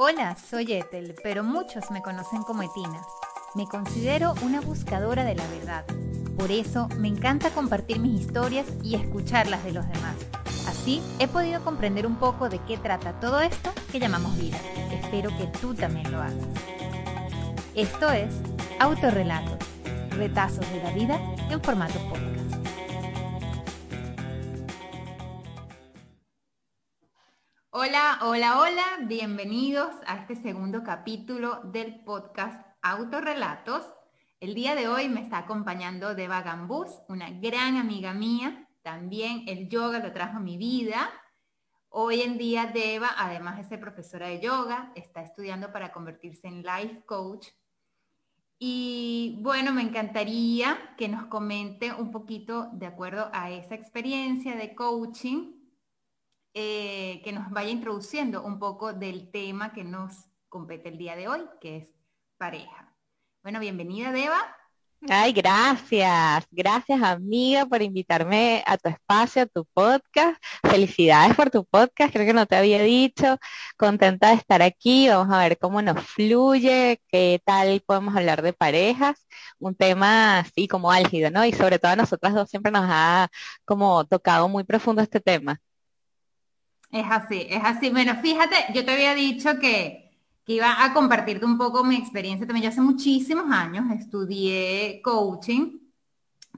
Hola, soy Ethel, pero muchos me conocen como Etina. Me considero una buscadora de la verdad. Por eso me encanta compartir mis historias y escucharlas de los demás. Así he podido comprender un poco de qué trata todo esto que llamamos vida. Espero que tú también lo hagas. Esto es Autorrelatos retazos de la vida en formato podcast. Hola, hola, hola, bienvenidos a este segundo capítulo del podcast Autorrelatos. El día de hoy me está acompañando Deva Gambús, una gran amiga mía. También el yoga lo trajo a mi vida. Hoy en día Deva, además de ser profesora de yoga, está estudiando para convertirse en life coach y bueno, me encantaría que nos comente un poquito de acuerdo a esa experiencia de coaching, eh, que nos vaya introduciendo un poco del tema que nos compete el día de hoy, que es pareja. Bueno, bienvenida Deva. Ay, gracias. Gracias, amiga, por invitarme a tu espacio, a tu podcast. Felicidades por tu podcast, creo que no te había dicho. Contenta de estar aquí. Vamos a ver cómo nos fluye, qué tal podemos hablar de parejas. Un tema así como álgido, ¿no? Y sobre todo a nosotras dos siempre nos ha como tocado muy profundo este tema. Es así, es así. Bueno, fíjate, yo te había dicho que iba a compartirte un poco mi experiencia también. Yo hace muchísimos años estudié coaching,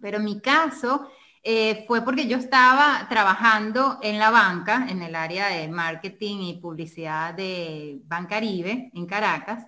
pero mi caso eh, fue porque yo estaba trabajando en la banca, en el área de marketing y publicidad de Bancaribe, en Caracas,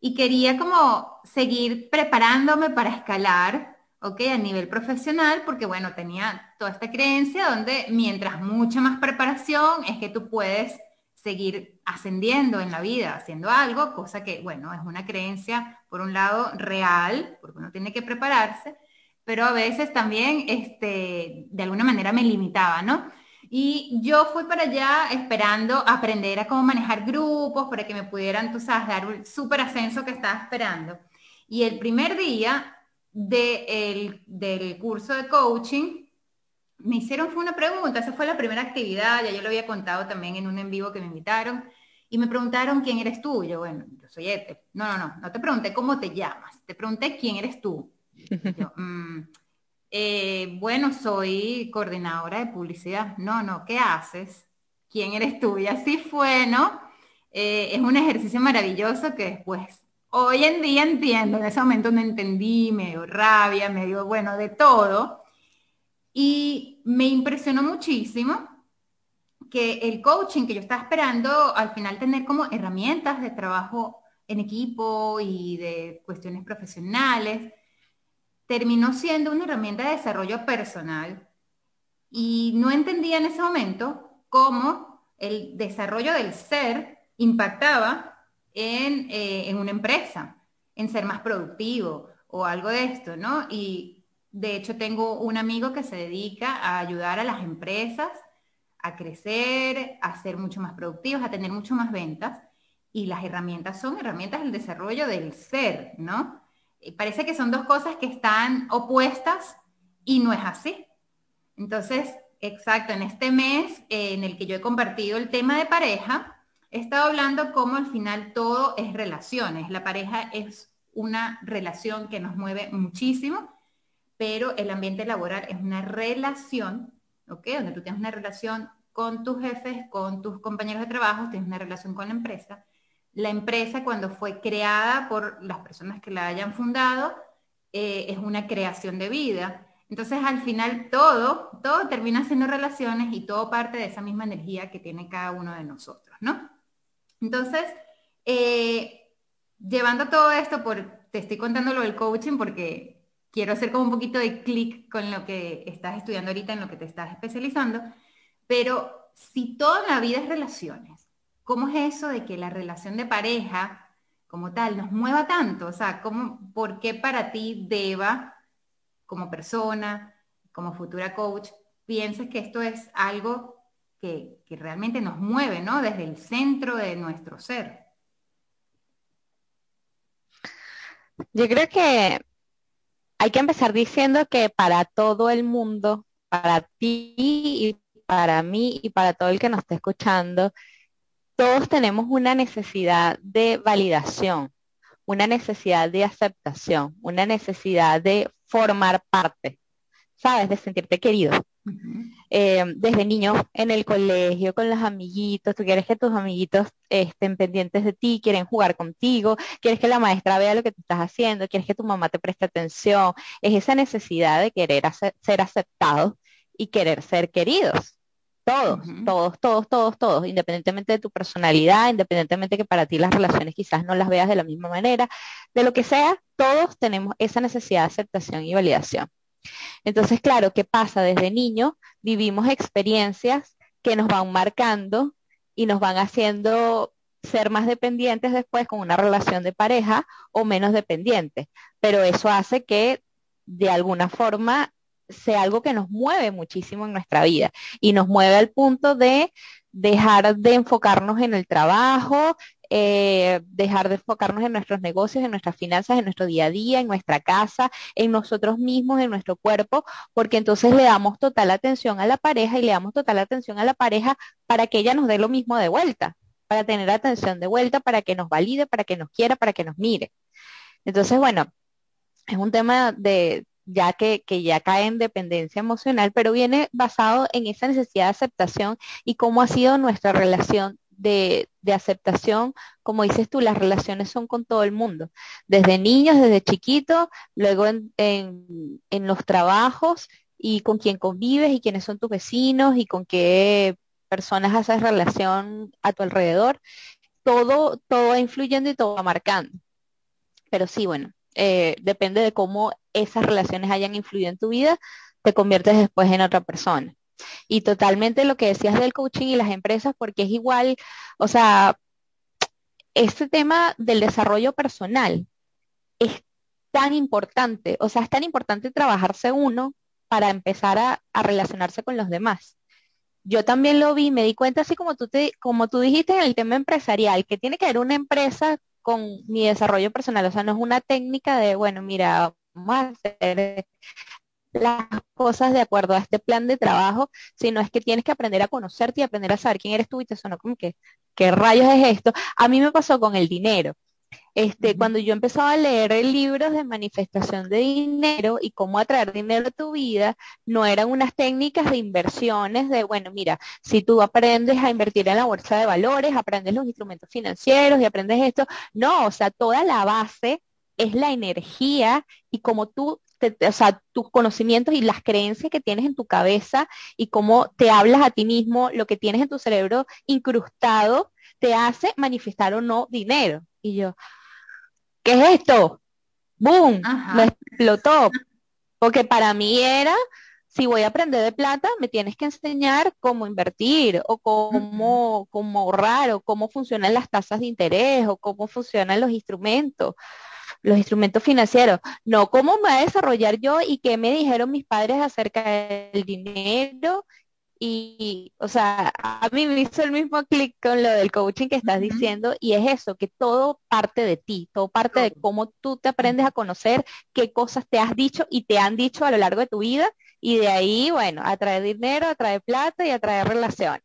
y quería como seguir preparándome para escalar, ¿ok? A nivel profesional, porque bueno, tenía toda esta creencia donde mientras mucha más preparación es que tú puedes seguir ascendiendo en la vida, haciendo algo, cosa que, bueno, es una creencia, por un lado, real, porque uno tiene que prepararse, pero a veces también, este, de alguna manera me limitaba, ¿no? Y yo fui para allá esperando aprender a cómo manejar grupos para que me pudieran, tú sabes, dar un súper ascenso que estaba esperando. Y el primer día de del curso de coaching, me hicieron fue una pregunta, esa fue la primera actividad, ya yo lo había contado también en un en vivo que me invitaron, y me preguntaron quién eres tú. Yo, bueno, yo soy Ete. No, no, no, no te pregunté cómo te llamas, te pregunté quién eres tú. Yo, mm, eh, bueno, soy coordinadora de publicidad. No, no, ¿qué haces? ¿Quién eres tú? Y así fue, ¿no? Eh, es un ejercicio maravilloso que después, hoy en día entiendo, en ese momento no entendí, me dio rabia, me dio, bueno, de todo. Y me impresionó muchísimo que el coaching que yo estaba esperando al final tener como herramientas de trabajo en equipo y de cuestiones profesionales, terminó siendo una herramienta de desarrollo personal. Y no entendía en ese momento cómo el desarrollo del ser impactaba en, eh, en una empresa, en ser más productivo o algo de esto, ¿no? Y de hecho, tengo un amigo que se dedica a ayudar a las empresas a crecer, a ser mucho más productivos, a tener mucho más ventas. Y las herramientas son herramientas del desarrollo del ser, ¿no? Parece que son dos cosas que están opuestas y no es así. Entonces, exacto, en este mes en el que yo he compartido el tema de pareja, he estado hablando cómo al final todo es relaciones. La pareja es una relación que nos mueve muchísimo pero el ambiente laboral es una relación, ¿ok? Donde tú tienes una relación con tus jefes, con tus compañeros de trabajo, tienes una relación con la empresa. La empresa cuando fue creada por las personas que la hayan fundado, eh, es una creación de vida. Entonces al final todo, todo termina siendo relaciones y todo parte de esa misma energía que tiene cada uno de nosotros, ¿no? Entonces, eh, llevando todo esto, por, te estoy contando lo del coaching porque quiero hacer como un poquito de clic con lo que estás estudiando ahorita, en lo que te estás especializando, pero si toda la vida es relaciones, ¿cómo es eso de que la relación de pareja como tal nos mueva tanto? O sea, ¿cómo, ¿por qué para ti Deba, como persona, como futura coach, piensas que esto es algo que, realmente nos mueve, ¿no? Desde el centro de nuestro ser. Yo creo que hay que empezar diciendo que para todo el mundo, para ti y para mí y para todo el que nos esté escuchando, todos tenemos una necesidad de validación, una necesidad de aceptación, una necesidad de formar parte, ¿sabes? De sentirte querido. Eh, desde niño en el colegio, con los amiguitos, tú quieres que tus amiguitos estén pendientes de ti, quieren jugar contigo, quieres que la maestra vea lo que tú estás haciendo, quieres que tu mamá te preste atención. Es esa necesidad de querer ser aceptados y querer ser queridos. Todos, todos, todos, todos, todos, independientemente de tu personalidad, independientemente que para ti las relaciones quizás no las veas de la misma manera, de lo que sea, todos tenemos esa necesidad de aceptación y validación. Entonces, claro, ¿qué pasa? Desde niño vivimos experiencias que nos van marcando y nos van haciendo ser más dependientes después con una relación de pareja o menos dependientes. Pero eso hace que de alguna forma sea algo que nos mueve muchísimo en nuestra vida y nos mueve al punto de dejar de enfocarnos en el trabajo, eh, dejar de enfocarnos en nuestros negocios, en nuestras finanzas, en nuestro día a día, en nuestra casa, en nosotros mismos, en nuestro cuerpo, porque entonces le damos total atención a la pareja y le damos total atención a la pareja para que ella nos dé lo mismo de vuelta, para tener atención de vuelta, para que nos valide, para que nos quiera, para que nos mire. Entonces, bueno, es un tema de, ya que, que, ya cae en dependencia emocional, pero viene basado en esa necesidad de aceptación y cómo ha sido nuestra relación de, aceptación, como dices tú, las relaciones son con todo el mundo, desde niños, desde chiquitos, luego en, en, los trabajos y con quién convives y quiénes son tus vecinos y con qué personas haces relación a tu alrededor. Todo, todo va influyendo y todo va marcando. Pero sí, bueno, eh, depende de cómo esas relaciones hayan influido en tu vida, te conviertes después en otra persona. Y totalmente lo que decías del coaching y las empresas, porque es igual, o sea, este tema del desarrollo personal es tan importante, o sea, es tan importante trabajarse uno para empezar a, relacionarse con los demás. Yo también lo vi, me di cuenta así como tú, como tú dijiste en el tema empresarial, que tiene que haber una empresa con mi desarrollo personal, o sea, no es una técnica de, bueno, mira, vamos a hacer las cosas de acuerdo a este plan de trabajo, sino es que tienes que aprender a conocerte y aprender a saber quién eres tú y te sonó como que, ¿qué rayos es esto? A mí me pasó con el dinero. Este, cuando yo empezaba a leer libros de manifestación de dinero y cómo atraer dinero a tu vida, no eran unas técnicas de inversiones de, bueno, mira, si tú aprendes a invertir en la bolsa de valores, aprendes los instrumentos financieros y aprendes esto, no, o sea, toda la base es la energía y como tú o sea, tus conocimientos y las creencias que tienes en tu cabeza y cómo te hablas a ti mismo, lo que tienes en tu cerebro incrustado, te hace manifestar o no dinero. Y yo, ¿qué es esto? ¡Boom! Me explotó. Porque para mí era, si voy a aprender de plata, me tienes que enseñar cómo invertir o cómo, cómo ahorrar o cómo funcionan las tasas de interés o cómo funcionan los instrumentos los instrumentos financieros, no cómo me voy a desarrollar yo y qué me dijeron mis padres acerca del dinero. Y, o sea, a mí me hizo el mismo clic con lo del coaching que estás diciendo y es eso, que todo parte de ti, todo parte de cómo tú te aprendes a conocer, qué cosas te has dicho y te han dicho a lo largo de tu vida y de ahí, bueno, atraer dinero, atraer plata y atraer relaciones.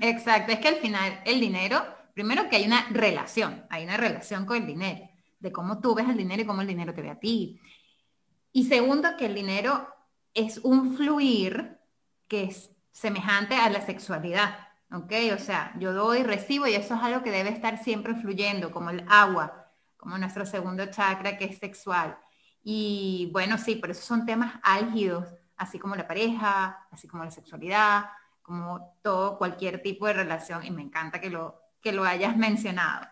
Exacto, es que al final el dinero, primero que hay una relación, hay una relación con el dinero de cómo tú ves el dinero y cómo el dinero te ve a ti. Y segundo, que el dinero es un fluir que es semejante a la sexualidad, ¿ok? O sea, yo doy, recibo y eso es algo que debe estar siempre fluyendo, como el agua, como nuestro segundo chakra que es sexual. Y bueno, sí, por eso son temas álgidos, así como la pareja, así como la sexualidad, como todo, cualquier tipo de relación, y me encanta que lo, que lo hayas mencionado.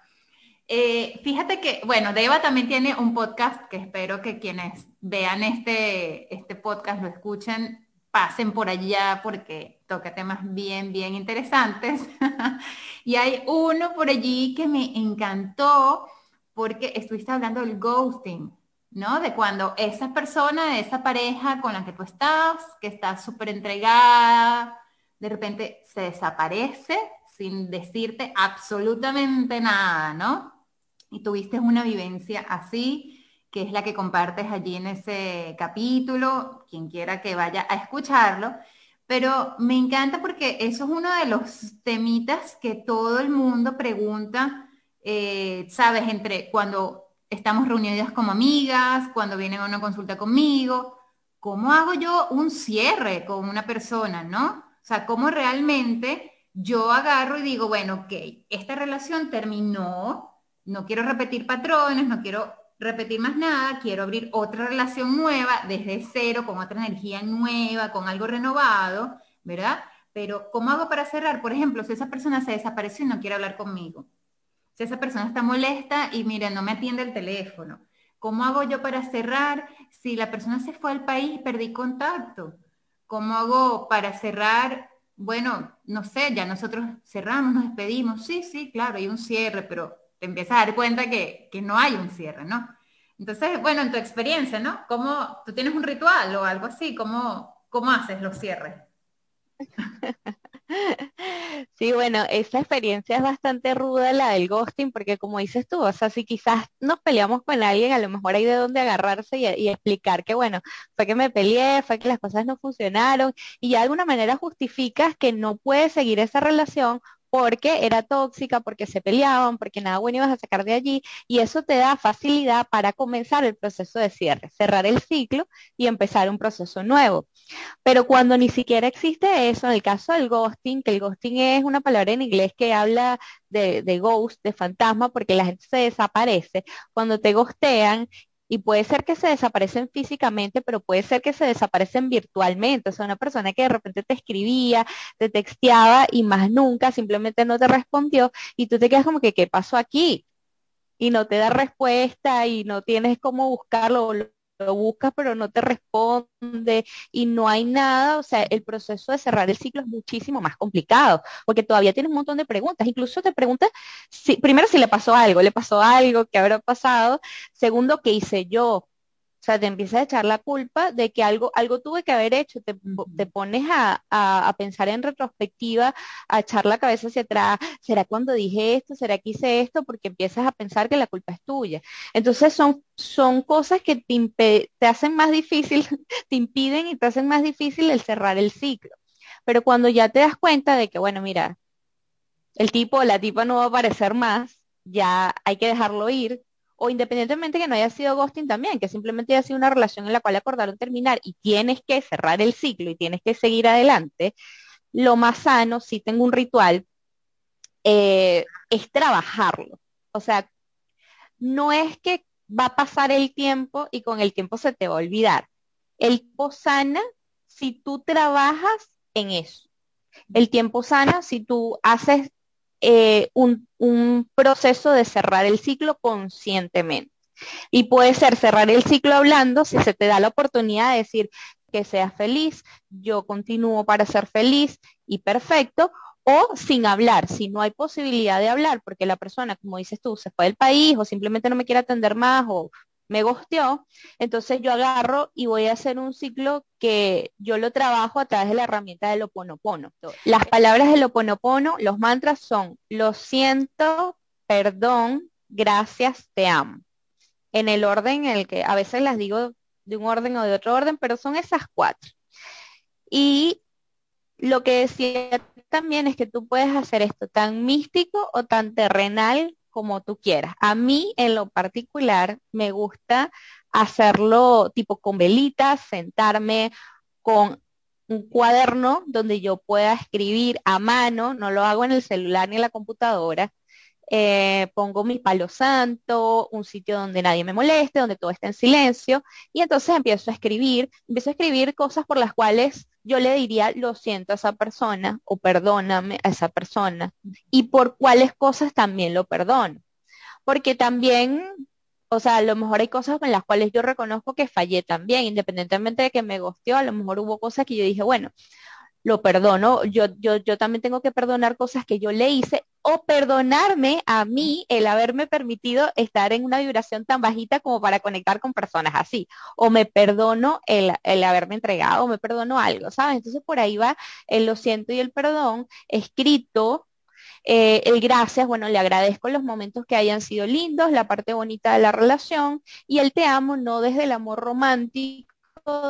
Eh, fíjate que, bueno, Deva también tiene un podcast que espero que quienes vean este, este podcast lo escuchen pasen por allá porque toca temas bien, bien interesantes. y hay uno por allí que me encantó porque estuviste hablando del ghosting, ¿no? De cuando esa persona, esa pareja con la que tú estás, que está súper entregada, de repente se desaparece sin decirte absolutamente nada, ¿no? Y tuviste una vivencia así que es la que compartes allí en ese capítulo, quien quiera que vaya a escucharlo. Pero me encanta porque eso es uno de los temitas que todo el mundo pregunta, eh, sabes, entre cuando estamos reunidas como amigas, cuando vienen a una consulta conmigo, ¿cómo hago yo un cierre con una persona, no? O sea, ¿cómo realmente yo agarro y digo, bueno, ok, esta relación terminó, no quiero repetir patrones, no quiero repetir más nada, quiero abrir otra relación nueva desde cero, con otra energía nueva, con algo renovado, ¿verdad? Pero ¿cómo hago para cerrar? Por ejemplo, si esa persona se desapareció y no quiere hablar conmigo, si esa persona está molesta y mira, no me atiende el teléfono, ¿cómo hago yo para cerrar si la persona se fue al país y perdí contacto? ¿Cómo hago para cerrar? Bueno, no sé, ya nosotros cerramos, nos despedimos, sí, sí, claro, hay un cierre, pero te empiezas a dar cuenta que, no hay un cierre, ¿no? Entonces, bueno, en tu experiencia, ¿no? ¿Cómo tú tienes un ritual o algo así? ¿Cómo, cómo haces los cierres? Sí, bueno, esa experiencia es bastante ruda la del ghosting, porque como dices tú, o sea, si quizás nos peleamos con alguien, a lo mejor hay de dónde agarrarse y, y, explicar que, bueno, fue que me peleé, fue que las cosas no funcionaron, y de alguna manera justificas que no puedes seguir esa relación porque era tóxica, porque se peleaban, porque nada bueno ibas a sacar de allí, y eso te da facilidad para comenzar el proceso de cierre, cerrar el ciclo y empezar un proceso nuevo. Pero cuando ni siquiera existe eso, en el caso del ghosting, que el ghosting es una palabra en inglés que habla de, ghost, de fantasma, porque la gente se desaparece, cuando te ghostean y puede ser que se desaparecen físicamente, pero puede ser que se desaparecen virtualmente. O sea, una persona que de repente te escribía, te texteaba y más nunca simplemente no te respondió y tú te quedas como que, ¿qué pasó aquí? Y no te da respuesta y no tienes cómo buscarlo lo buscas pero no te responde y no hay nada, o sea, el proceso de cerrar el ciclo es muchísimo más complicado, porque todavía tienes un montón de preguntas, incluso te preguntas, si, primero si le pasó algo, le pasó algo, qué habrá pasado, segundo, qué hice yo, o sea, te empiezas a echar la culpa de que algo, algo tuve que haber hecho, te, pones a, pensar en retrospectiva, a echar la cabeza hacia atrás, ¿será cuando dije esto? ¿Será que hice esto? Porque empiezas a pensar que la culpa es tuya. Entonces son, son cosas que te, te hacen más difícil, te impiden y te hacen más difícil el cerrar el ciclo. Pero cuando ya te das cuenta de que, bueno, mira, el tipo o la tipa no va a aparecer más, ya hay que dejarlo ir, o independientemente que no haya sido ghosting también, que simplemente haya sido una relación en la cual acordaron terminar y tienes que cerrar el ciclo y tienes que seguir adelante, lo más sano, si tengo un ritual, eh, es trabajarlo. O sea, no es que va a pasar el tiempo y con el tiempo se te va a olvidar. El tiempo sana si tú trabajas en eso. El tiempo sana si tú haces eh, un, proceso de cerrar el ciclo conscientemente. Y puede ser cerrar el ciclo hablando si se te da la oportunidad de decir que seas feliz, yo continúo para ser feliz y perfecto, o sin hablar, si no hay posibilidad de hablar, porque la persona, como dices tú, se fue del país o simplemente no me quiere atender más o me gosteó, entonces yo agarro y voy a hacer un ciclo que yo lo trabajo a través de la herramienta del oponopono. Las palabras del oponopono, los mantras son lo siento, perdón, gracias, te amo. En el orden en el que a veces las digo de un orden o de otro orden, pero son esas cuatro. Y lo que decía también es que tú puedes hacer esto tan místico o tan terrenal como tú quieras. A mí en lo particular me gusta hacerlo tipo con velitas, sentarme con un cuaderno donde yo pueda escribir a mano, no lo hago en el celular ni en la computadora. Eh, pongo mi palo santo, un sitio donde nadie me moleste, donde todo esté en silencio, y entonces empiezo a escribir, empiezo a escribir cosas por las cuales yo le diría lo siento a esa persona o perdóname a esa persona y por cuáles cosas también lo perdono. Porque también o sea, a lo mejor hay cosas en las cuales yo reconozco que fallé también, independientemente de que me gosteó, a lo mejor hubo cosas que yo dije, bueno, lo perdono, yo, yo, yo también tengo que perdonar cosas que yo le hice o perdonarme a mí el haberme permitido estar en una vibración tan bajita como para conectar con personas así, o me perdono el, el haberme entregado, o me perdono algo, ¿sabes? Entonces por ahí va el lo siento y el perdón escrito eh, el gracias, bueno, le agradezco los momentos que hayan sido lindos, la parte bonita de la relación y el te amo no desde el amor romántico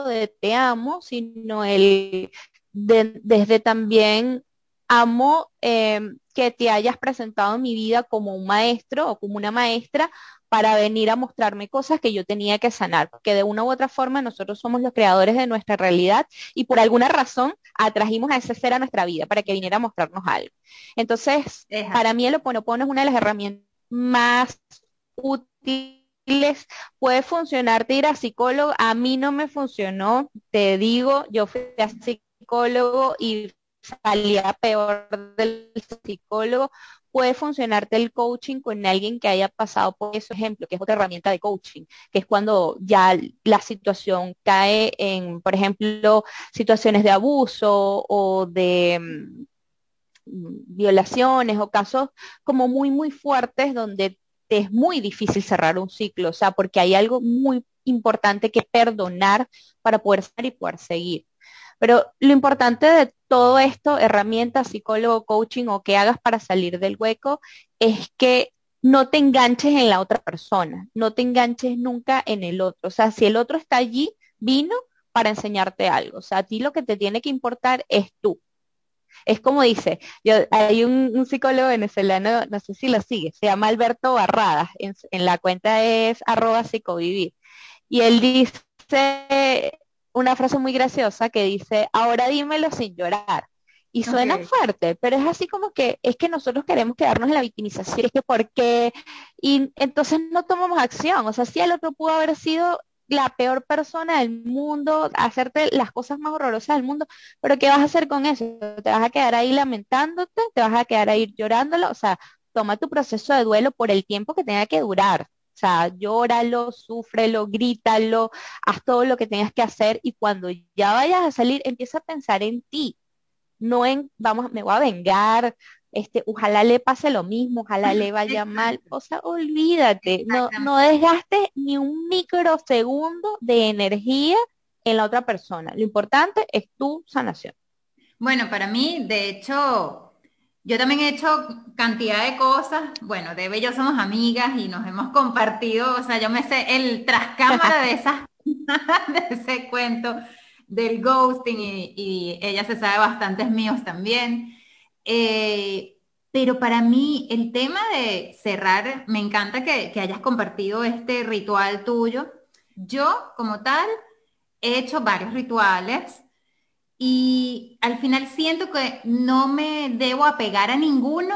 de te amo, sino el desde también amo em, que te hayas presentado en mi vida como un maestro o como una maestra para venir a mostrarme cosas que yo tenía que sanar, porque de una u otra forma nosotros somos los creadores de nuestra realidad y por alguna razón atrajimos a ese ser a nuestra vida para que viniera a mostrarnos algo. Entonces, para mí el Oponopono es una de las herramientas más útiles. Puede funcionarte ir a psicólogo, a mí no me funcionó, te digo, yo fui a psicólogo y salía peor del psicólogo puede funcionarte el coaching con alguien que haya pasado por ese ejemplo, que es otra herramienta de coaching, que es cuando ya la situación cae en, por ejemplo, situaciones de abuso o de mm, violaciones o casos como muy, muy fuertes donde te es muy difícil cerrar un ciclo, o sea, porque hay algo muy importante que perdonar para poder ser y poder seguir. Pero lo importante de todo esto, herramientas, psicólogo, coaching o que hagas para salir del hueco, es que no te enganches en la otra persona, no te enganches nunca en el otro. O sea, si el otro está allí, vino para enseñarte algo. O sea, a ti lo que te tiene que importar es tú. Es como dice, yo, hay un, psicólogo venezolano, no sé si lo sigue, se llama Alberto Barradas, en, en la cuenta es arroba psicovivir. Y él dice, una frase muy graciosa que dice, ahora dímelo sin llorar. Y suena fuerte, pero es así como que es que nosotros queremos quedarnos en la victimización, es que ¿por qué? Y entonces no tomamos acción. O sea, si el otro pudo haber sido la peor persona del mundo, hacerte las cosas más horrorosas del mundo, pero ¿qué vas a hacer con eso? ¿Te vas a quedar ahí lamentándote? ¿Te vas a quedar ahí llorándolo? O sea, toma tu proceso de duelo por el tiempo que tenga que durar. O sea, llóralo, súfrelo, grítalo, haz todo lo que tengas que hacer y cuando ya vayas a salir, empieza a pensar en ti, no en, vamos, me voy a vengar, este, ojalá le pase lo mismo, ojalá le vaya mal, o sea, olvídate, no, no desgastes ni un microsegundo de energía en la otra persona. Lo importante es tu sanación. Bueno, para mí, de hecho, yo también he hecho cantidad de cosas. Bueno, Debe y yo somos amigas y nos hemos compartido, o sea, yo me sé el trascámara de esas, de ese cuento del ghosting y, ella se sabe bastantes míos también. Eh, pero para mí el tema de cerrar, me encanta que, que hayas compartido este ritual tuyo. Yo, como tal, he hecho varios rituales y al final siento que no me debo apegar a ninguno,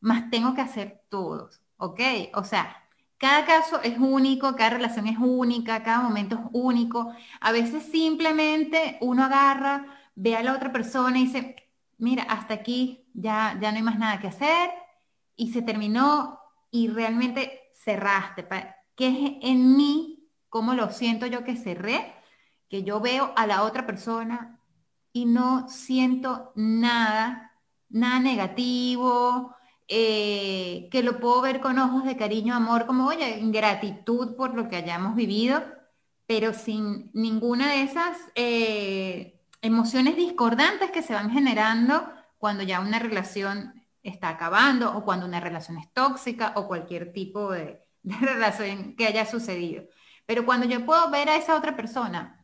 más tengo que hacer todos, ¿ok? O sea, cada caso es único, cada relación es única, cada momento es único. A veces simplemente uno agarra, ve a la otra persona y dice, mira, hasta aquí ya, ya no hay más nada que hacer y se terminó y realmente cerraste. ¿Qué es en mí? ¿Cómo lo siento yo que cerré? Que yo veo a la otra persona y no siento nada, nada negativo, eh, que lo puedo ver con ojos de cariño, amor, como, oye, gratitud por lo que hayamos vivido, pero sin ninguna de esas eh, emociones discordantes que se van generando cuando ya una relación está acabando o cuando una relación es tóxica o cualquier tipo de, de relación que haya sucedido. Pero cuando yo puedo ver a esa otra persona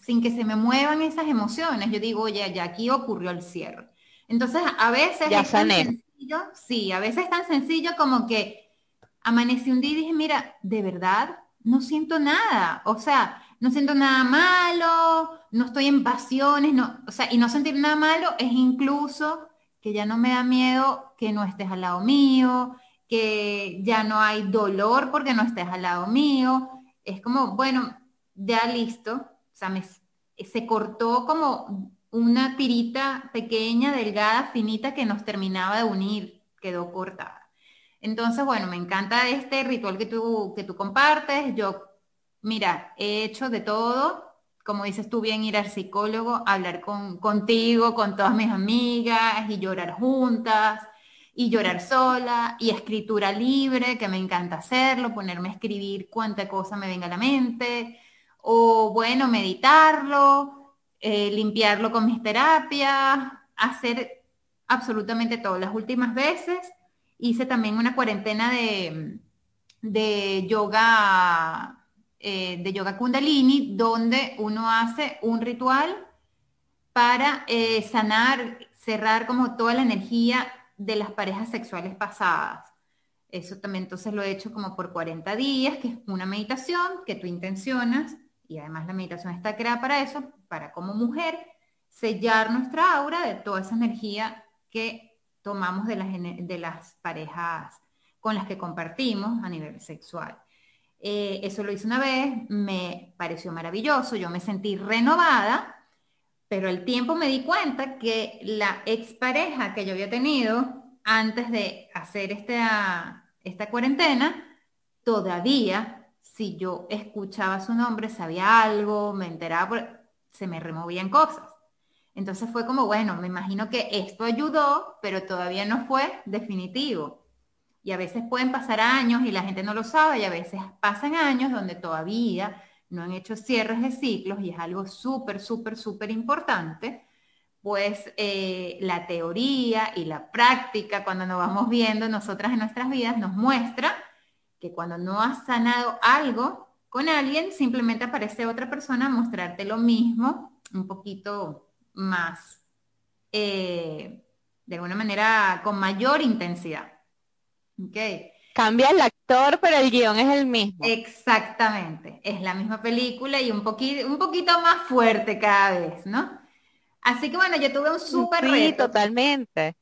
sin que se me muevan esas emociones, yo digo, oye, ya aquí ocurrió el cierre. Entonces, a veces es tan sencillo, sí, a veces es tan sencillo como que amanecí un día y dije, mira, de verdad, no siento nada, o sea, no siento nada malo, no estoy en pasiones, no, o sea, y no sentir nada malo es incluso que ya no me da miedo que no estés al lado mío, que ya no hay dolor porque no estés al lado mío, es como, bueno, ya listo, o sea, se cortó como una tirita pequeña, delgada, finita que nos terminaba de unir, quedó cortada. Entonces, bueno, me encanta este ritual que tú, que tú compartes. Yo, mira, he hecho de todo, como dices tú bien, ir al psicólogo, hablar con, contigo, con todas mis amigas y llorar juntas y llorar sola y escritura libre, que me encanta hacerlo, ponerme a escribir cuánta cosa me venga a la mente, o bueno, meditarlo, eh, limpiarlo con mis terapias, hacer absolutamente todo. Las últimas veces hice también una cuarentena de, de yoga, eh, de yoga kundalini, donde uno hace un ritual para eh, sanar, cerrar como toda la energía de las parejas sexuales pasadas. Eso también entonces lo he hecho como por 40 días, que es una meditación que tú intencionas, y además la meditación está creada para eso, para como mujer sellar nuestra aura de toda esa energía que tomamos de las, de las parejas con las que compartimos a nivel sexual. Eh, eso lo hice una vez, me pareció maravilloso, yo me sentí renovada, pero el tiempo me di cuenta que la expareja que yo había tenido antes de hacer esta, esta cuarentena, todavía, si yo escuchaba su nombre, sabía algo, me enteraba, se me removían cosas. Entonces fue como, bueno, me imagino que esto ayudó, pero todavía no fue definitivo. Y a veces pueden pasar años y la gente no lo sabe, y a veces pasan años donde todavía no han hecho cierres de ciclos y es algo súper, súper, súper importante, pues eh, la teoría y la práctica, cuando nos vamos viendo nosotras en nuestras vidas, nos muestra que cuando no has sanado algo con alguien, simplemente aparece otra persona a mostrarte lo mismo, un poquito más, eh, de alguna manera, con mayor intensidad. Okay. Cambia el actor, pero el guion es el mismo. Exactamente, es la misma película y un, poquito, un poquito más fuerte cada vez, ¿no? Así que bueno, yo tuve un súper sí, reto. totalmente.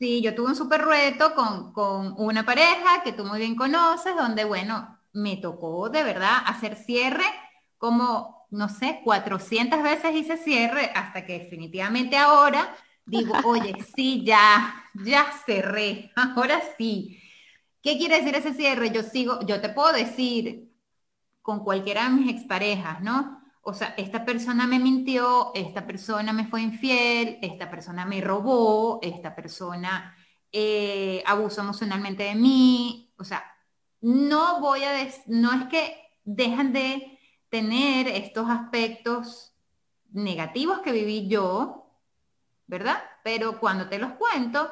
Sí, yo tuve un súper reto con, con una pareja que tú muy bien conoces, donde bueno, me tocó de verdad hacer cierre como, no sé, 400 veces hice cierre hasta que definitivamente ahora digo, oye, sí, ya, ya cerré, ahora sí. ¿Qué quiere decir ese cierre? Yo sigo, yo te puedo decir con cualquiera de mis exparejas, ¿no? O sea, esta persona me mintió, esta persona me fue infiel, esta persona me robó, esta persona eh, abusó emocionalmente de mí. O sea, no voy a, no es que dejan de tener estos aspectos negativos que viví yo, ¿verdad? Pero cuando te los cuento,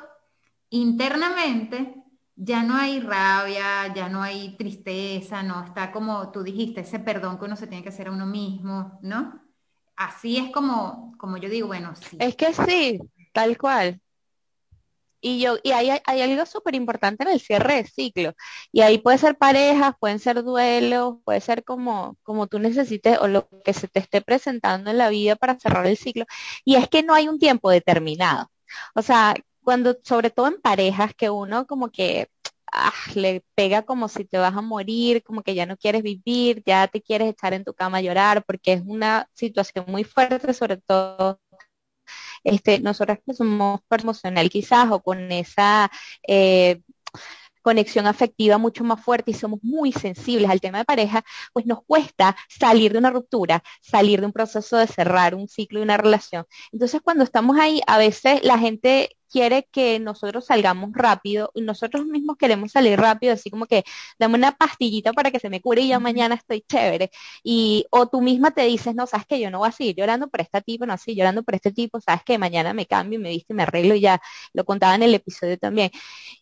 internamente ya no hay rabia, ya no hay tristeza, no está como tú dijiste, ese perdón que uno se tiene que hacer a uno mismo, ¿no? Así es como, como yo digo, bueno, sí. Es que sí, tal cual. Y yo, y hay, hay algo súper importante en el cierre de ciclo. Y ahí puede ser parejas, pueden ser duelos, puede ser como, como tú necesites o lo que se te esté presentando en la vida para cerrar el ciclo. Y es que no hay un tiempo determinado. O sea, cuando, sobre todo en parejas, que uno como que ah, le pega como si te vas a morir, como que ya no quieres vivir, ya te quieres echar en tu cama a llorar, porque es una situación muy fuerte, sobre todo este, nosotras que somos emocional quizás o con esa eh, conexión afectiva mucho más fuerte y somos muy sensibles al tema de pareja, pues nos cuesta salir de una ruptura, salir de un proceso de cerrar un ciclo de una relación. Entonces cuando estamos ahí, a veces la gente quiere que nosotros salgamos rápido y nosotros mismos queremos salir rápido, así como que dame una pastillita para que se me cure y ya mañana estoy chévere. Y o tú misma te dices, no, sabes que yo no voy a seguir llorando por este tipo, no así llorando por este tipo, sabes que mañana me cambio, me viste, me arreglo y ya lo contaba en el episodio también.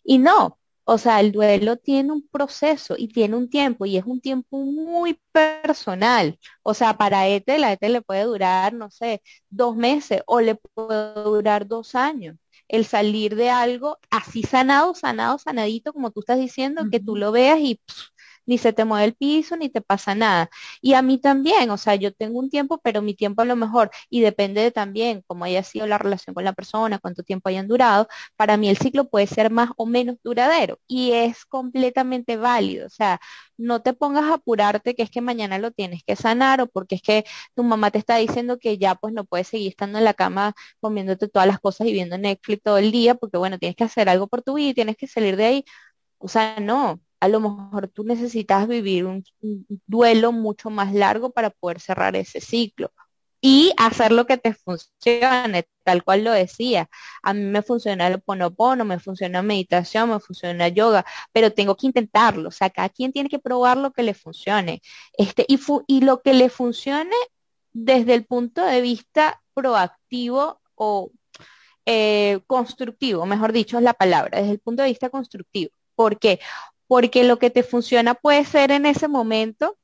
Y no, o sea, el duelo tiene un proceso y tiene un tiempo y es un tiempo muy personal. O sea, para Ete, la Ete le puede durar, no sé, dos meses o le puede durar dos años. El salir de algo así sanado, sanado, sanadito, como tú estás diciendo, que tú lo veas y ni se te mueve el piso, ni te pasa nada. Y a mí también, o sea, yo tengo un tiempo, pero mi tiempo a lo mejor, y depende de también cómo haya sido la relación con la persona, cuánto tiempo hayan durado, para mí el ciclo puede ser más o menos duradero y es completamente válido. O sea, no te pongas a apurarte que es que mañana lo tienes que sanar o porque es que tu mamá te está diciendo que ya pues no puedes seguir estando en la cama comiéndote todas las cosas y viendo Netflix todo el día porque bueno, tienes que hacer algo por tu vida y tienes que salir de ahí O sea, no, a lo mejor tú necesitas vivir un, duelo mucho más largo para poder cerrar ese ciclo y hacer lo que te funcione, tal cual lo decía. A mí me funciona el ponopono, me funciona meditación, me funciona yoga, pero tengo que intentarlo. O sea, cada quien tiene que probar lo que le funcione. Este, y, lo que le funcione desde el punto de vista proactivo o eh, constructivo, mejor dicho es la palabra, desde el punto de vista constructivo. ¿Por qué? Porque lo que te funciona puede ser en ese momento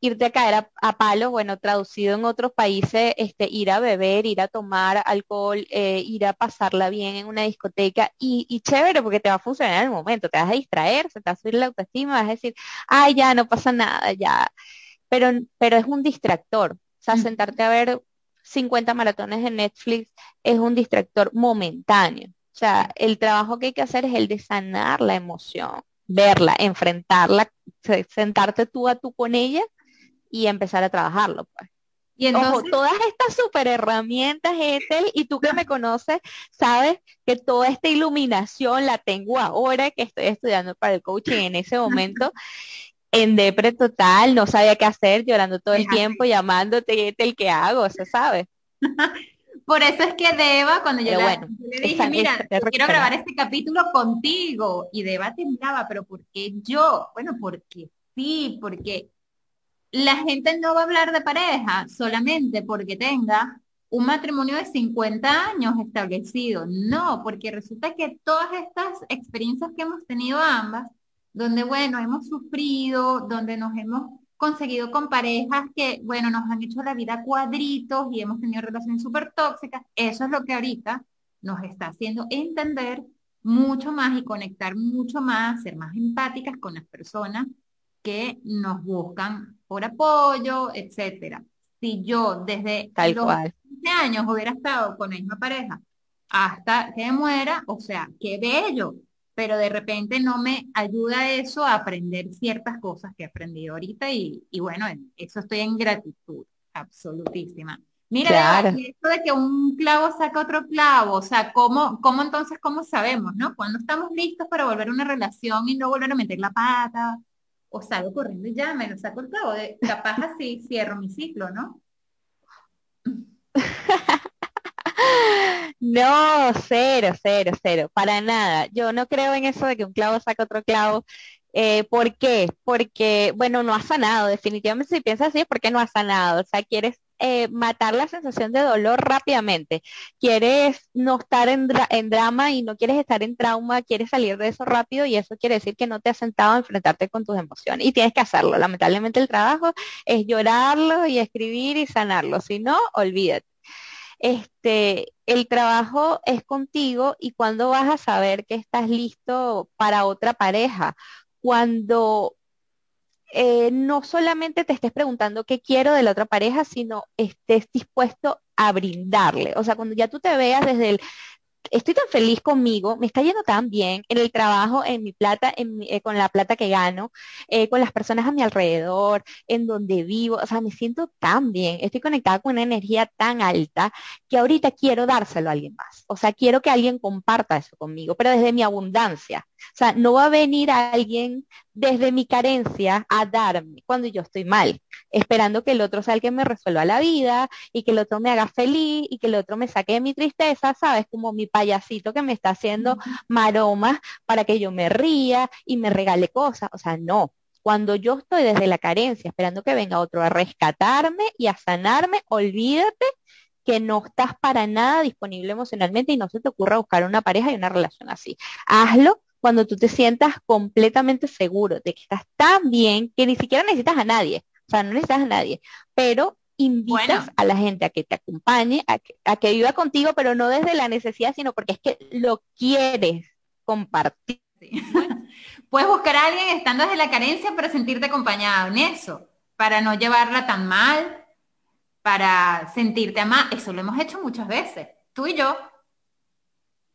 irte a caer a, palos, bueno, traducido en otros países, este, ir a beber, ir a tomar alcohol, eh, ir a pasarla bien en una discoteca y, y, chévere porque te va a funcionar en el momento, te vas a distraer, se te va a subir la autoestima, vas a decir, ay, ya, no pasa nada, ya. Pero, pero es un distractor, o sea, sentarte a ver 50 maratones de Netflix es un distractor momentáneo. O sea, el trabajo que hay que hacer es el de sanar la emoción, verla, enfrentarla, sentarte tú a tú con ella y empezar a trabajarlo. Pues. Y entonces, todas estas super herramientas, Ethel, y tú que me conoces, sabes que toda esta iluminación la tengo ahora que estoy estudiando para el coaching en ese momento. en depre total, no sabía qué hacer, llorando todo el tiempo, llamándote, Ethel, ¿qué hago? ¿Se sabe? Por eso es que Deba, cuando yo, le dije, mira, quiero grabar este capítulo contigo, y Deba temblaba, pero ¿por qué yo? Bueno, porque sí, porque la gente no va a hablar de pareja solamente porque tenga un matrimonio de 50 años establecido. No, porque resulta que todas estas experiencias que hemos tenido ambas, donde, bueno, hemos sufrido, donde nos hemos conseguido con parejas que, bueno, nos han hecho la vida cuadritos y hemos tenido relaciones súper tóxicas. Eso es lo que ahorita nos está haciendo entender mucho más y conectar mucho más, ser más empáticas con las personas que nos buscan por apoyo, etcétera. Si yo desde Tal los cual. 15 años hubiera estado con la misma pareja hasta que muera, o sea, qué bello, pero de repente no me ayuda eso a aprender ciertas cosas que he aprendido ahorita y, bueno, eso estoy en gratitud, absolutísima. Mira, esto de que un clavo saca otro clavo, o sea, ¿cómo, ¿cómo entonces, cómo sabemos, no? Cuando estamos listos para volver a una relación y no volver a meter la pata, o salgo corriendo y ya me lo saco el clavo, de, capaz así cierro mi ciclo, ¿no? No, cero, cero, cero, para nada. Yo no creo en eso de que un clavo saca otro clavo. Eh, ¿Por qué? Porque, bueno, no ha sanado. Definitivamente si piensas así es porque no ha sanado. O sea, quieres eh, matar la sensación de dolor rápidamente. Quieres no estar en, en, drama y no quieres estar en trauma, quieres salir de eso rápido y eso quiere decir que no te has sentado a enfrentarte con tus emociones y tienes que hacerlo. Lamentablemente el trabajo es llorarlo y escribir y sanarlo. Si no, olvídate este, el trabajo es contigo y cuando vas a saber que estás listo para otra pareja, cuando eh, no solamente te estés preguntando qué quiero de la otra pareja, sino estés dispuesto a brindarle. O sea, cuando ya tú te veas desde el, estoy tan feliz conmigo, me está yendo tan bien en el trabajo, en mi plata, eh, con la plata que gano, eh, con las personas a mi alrededor, en donde vivo, o sea, me siento tan bien, estoy conectada con una energía tan alta que ahorita quiero dárselo a alguien más. O sea, quiero que alguien comparta eso conmigo, pero desde mi abundancia. O sea, no va a venir alguien desde mi carencia a darme cuando yo estoy mal, esperando que el otro sea el que me resuelva la vida y que el otro me haga feliz y que el otro me saque de mi tristeza, ¿sabes? Como mi payasito que me está haciendo maromas para que yo me ría y me regale cosas. O sea, no. Cuando yo estoy desde la carencia, esperando que venga otro a rescatarme y a sanarme, olvídate que no estás para nada disponible emocionalmente y no se te ocurra buscar una pareja y una relación así. Hazlo cuando tú te sientas completamente seguro de que estás tan bien que ni siquiera necesitas a nadie, o sea, no necesitas a nadie, pero invitas a la gente a que te acompañe, a que, a que viva contigo, pero no desde la necesidad, sino porque es que lo quieres compartir. puedes buscar a alguien estando desde la carencia para sentirte acompañado en eso, para no llevarla tan mal, para sentirte amada. Eso lo hemos hecho muchas veces, tú y yo.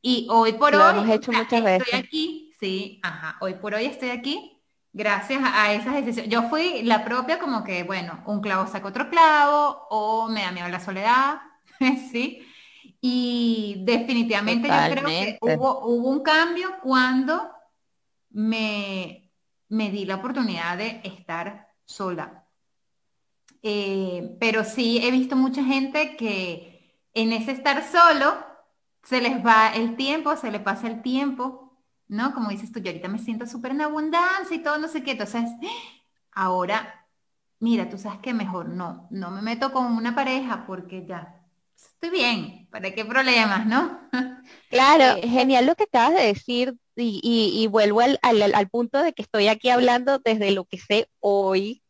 Y hoy por hoy hemos hecho muchas estoy aquí, sí, ajá, hoy por hoy estoy aquí gracias a esas decisiones. Yo fui la propia como que, bueno, un clavo saca otro clavo o me da miedo la soledad, sí. Y definitivamente yo creo que hubo, hubo un cambio cuando me, me di la oportunidad de estar sola. Eh, pero sí he visto mucha gente que en ese estar solo se les va el tiempo, se le pasa el tiempo, ¿no? Como dices tú, yo ahorita me siento súper en abundancia y todo, no sé qué. Entonces, ahora, mira, tú sabes que mejor no, no me meto con una pareja porque ya estoy bien, ¿para qué problemas, no? Claro, eh, genial lo que acabas de decir y, vuelvo al, al, punto de que estoy aquí hablando desde lo que sé hoy,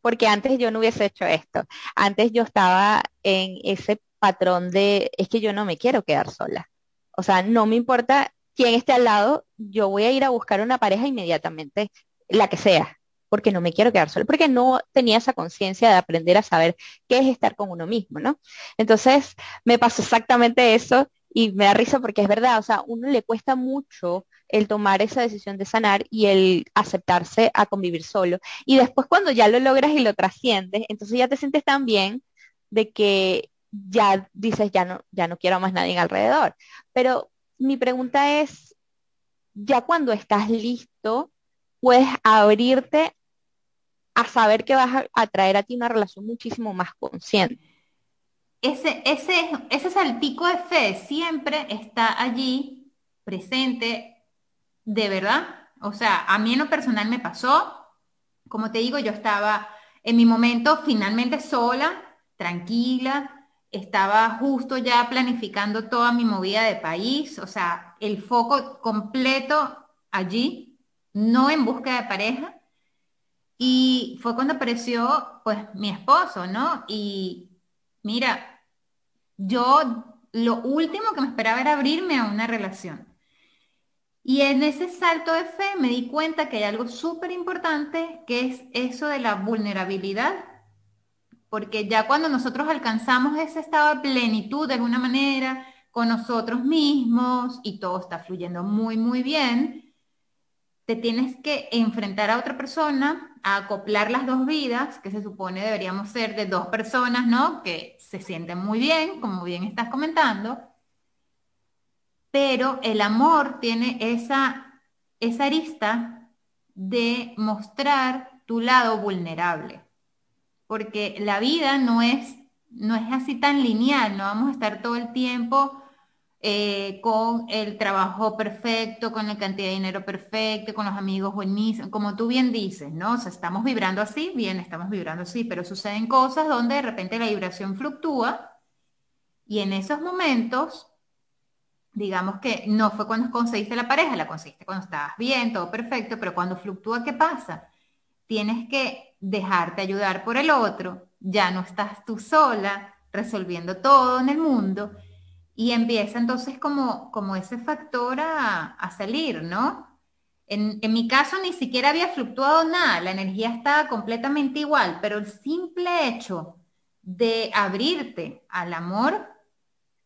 porque antes yo no hubiese hecho esto. Antes yo estaba en ese patrón de, es que yo no me quiero quedar sola. O sea, no me importa quién esté al lado, yo voy a ir a buscar una pareja inmediatamente, la que sea, porque no me quiero quedar sola, porque no tenía esa conciencia de aprender a saber qué es estar con uno mismo, ¿no? Entonces, me pasó exactamente eso y me da risa porque es verdad, o sea, uno le cuesta mucho el tomar esa decisión de sanar y el aceptarse a convivir solo. Y después cuando ya lo logras y lo trasciendes, entonces ya te sientes tan bien de que ya dices, ya no, ya no quiero más nadie alrededor. Pero mi pregunta es, ya cuando estás listo, puedes abrirte a saber que vas a, traer a ti una relación muchísimo más consciente. Ese, ese, ese saltico de fe siempre está allí, presente, de verdad. O sea, a mí en lo personal me pasó, como te digo, yo estaba en mi momento finalmente sola, tranquila, estaba justo ya planificando toda mi movida de país, o sea, el foco completo allí, no en busca de pareja. Y fue cuando apareció, pues, mi esposo, ¿no? Y mira, yo lo último que me esperaba era abrirme a una relación. Y en ese salto de fe me di cuenta que hay algo súper importante, que es eso de la vulnerabilidad porque ya cuando nosotros alcanzamos ese estado de plenitud de alguna manera con nosotros mismos y todo está fluyendo muy, muy bien, te tienes que enfrentar a otra persona, a acoplar las dos vidas, que se supone deberíamos ser de dos personas, ¿no? Que se sienten muy bien, como bien estás comentando, pero el amor tiene esa, esa arista de mostrar tu lado vulnerable porque la vida no es, no es así tan lineal, no vamos a estar todo el tiempo eh, con el trabajo perfecto, con la cantidad de dinero perfecto, con los amigos buenísimos, como tú bien dices, ¿no? O sea, estamos vibrando así, bien, estamos vibrando así, pero suceden cosas donde de repente la vibración fluctúa y en esos momentos, digamos que no fue cuando conseguiste la pareja, la conseguiste cuando estabas bien, todo perfecto, pero cuando fluctúa, ¿qué pasa? Tienes que dejarte ayudar por el otro, ya no estás tú sola resolviendo todo en el mundo y empieza entonces como, como ese factor a, salir, ¿no? En, en, mi caso ni siquiera había fluctuado nada, la energía estaba completamente igual, pero el simple hecho de abrirte al amor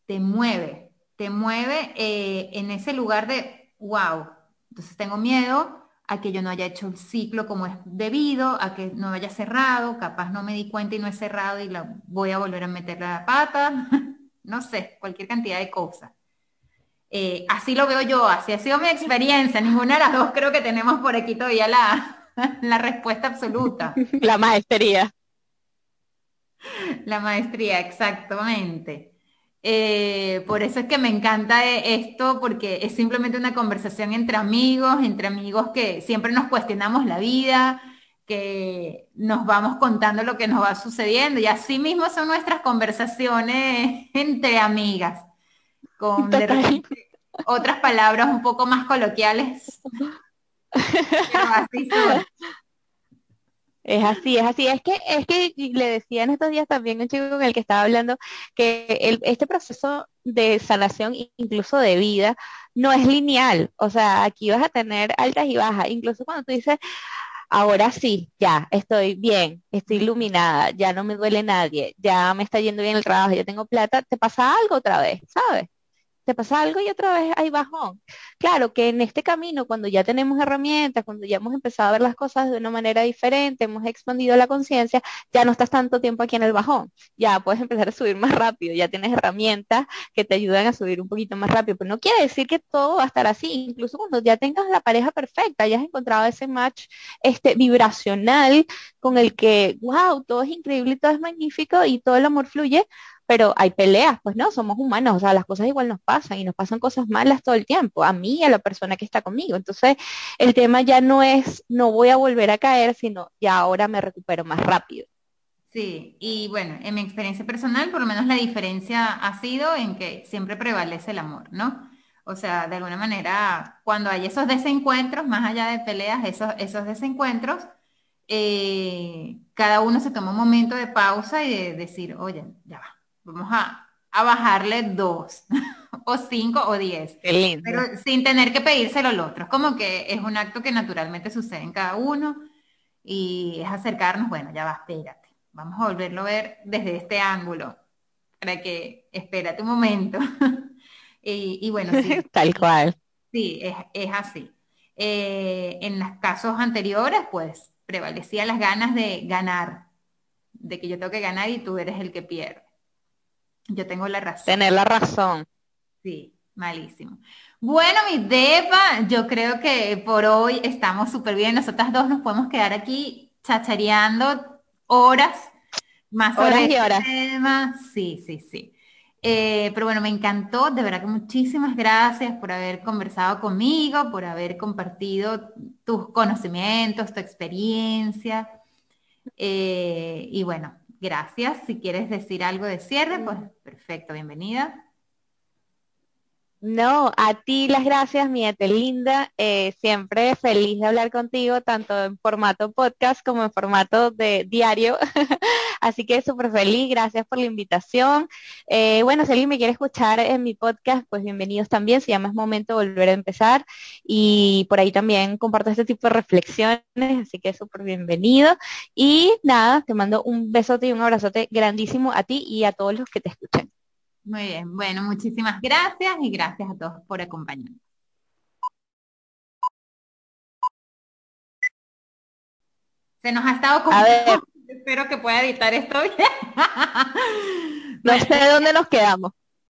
te mueve, te mueve eh, en ese lugar de, wow, entonces tengo miedo, a que yo no haya hecho el ciclo como es debido, a que no haya cerrado, capaz no me di cuenta y no he cerrado y la voy a volver a meter la pata, no sé, cualquier cantidad de cosas. Eh, así lo veo yo, así ha sido mi experiencia, ninguna de las dos creo que tenemos por aquí todavía la, la respuesta absoluta. La maestría. La maestría, exactamente. Eh, por eso es que me encanta esto, porque es simplemente una conversación entre amigos, entre amigos que siempre nos cuestionamos la vida, que nos vamos contando lo que nos va sucediendo y así mismo son nuestras conversaciones entre amigas, con otras palabras un poco más coloquiales. así es así, es así. Es que, es que le decía en estos días también un chico con el que estaba hablando que este proceso de sanación, incluso de vida, no es lineal. O sea, aquí vas a tener altas y bajas. Incluso cuando tú dices, ahora sí, ya, estoy bien, estoy iluminada, ya no me duele nadie, ya me está yendo bien el trabajo, ya tengo plata, te pasa algo otra vez, ¿sabes? Te pasa algo y otra vez hay bajón. Claro que en este camino, cuando ya tenemos herramientas, cuando ya hemos empezado a ver las cosas de una manera diferente, hemos expandido la conciencia, ya no estás tanto tiempo aquí en el bajón, ya puedes empezar a subir más rápido, ya tienes herramientas que te ayudan a subir un poquito más rápido, pero no quiere decir que todo va a estar así, incluso cuando ya tengas la pareja perfecta, ya has encontrado ese match este, vibracional con el que, wow, todo es increíble, todo es magnífico y todo el amor fluye, pero hay peleas, pues no, somos humanos, o sea, las cosas igual nos pasan y nos pasan cosas malas todo el tiempo, a mí y a la persona que está conmigo. Entonces, el tema ya no es, no voy a volver a caer, sino ya ahora me recupero más rápido. Sí, y bueno, en mi experiencia personal, por lo menos la diferencia ha sido en que siempre prevalece el amor, ¿no? O sea, de alguna manera, cuando hay esos desencuentros, más allá de peleas, esos, esos desencuentros, eh, cada uno se toma un momento de pausa y de decir, oye, ya va, vamos a, bajarle dos, o cinco, o diez. Pero sin tener que pedírselo al otro. Como que es un acto que naturalmente sucede en cada uno y es acercarnos, bueno, ya va, espérate. Vamos a volverlo a ver desde este ángulo. Para que, espérate un momento. y, bueno, sí. Tal cual. Sí, es, así. Eh, en los casos anteriores, pues, prevalecía las ganas de ganar, de que yo tengo que ganar y tú eres el que pierde. Yo tengo la razón. Tener la razón. Sí, malísimo. Bueno, mi Deva, yo creo que por hoy estamos súper bien. Nosotras dos nos podemos quedar aquí chachareando horas más horas y este horas. tema. Sí, sí, sí. Eh, pero bueno, me encantó, de verdad que muchísimas gracias por haber conversado conmigo, por haber compartido tus conocimientos, tu experiencia. Eh, y bueno, Gracias. Si quieres decir algo de cierre, pues perfecto, bienvenida. No, a ti las gracias, mi linda. Eh, siempre feliz de hablar contigo, tanto en formato podcast como en formato de diario. Así que súper feliz, gracias por la invitación. Eh, bueno, si alguien me quiere escuchar en mi podcast, pues bienvenidos también. Se llama Es Momento de Volver a Empezar. Y por ahí también comparto este tipo de reflexiones, así que súper bienvenido. Y nada, te mando un besote y un abrazote grandísimo a ti y a todos los que te escuchen. Muy bien, bueno, muchísimas gracias y gracias a todos por acompañarnos. Se nos ha estado ver. Espero que pueda editar esto no sé dónde nos quedamos.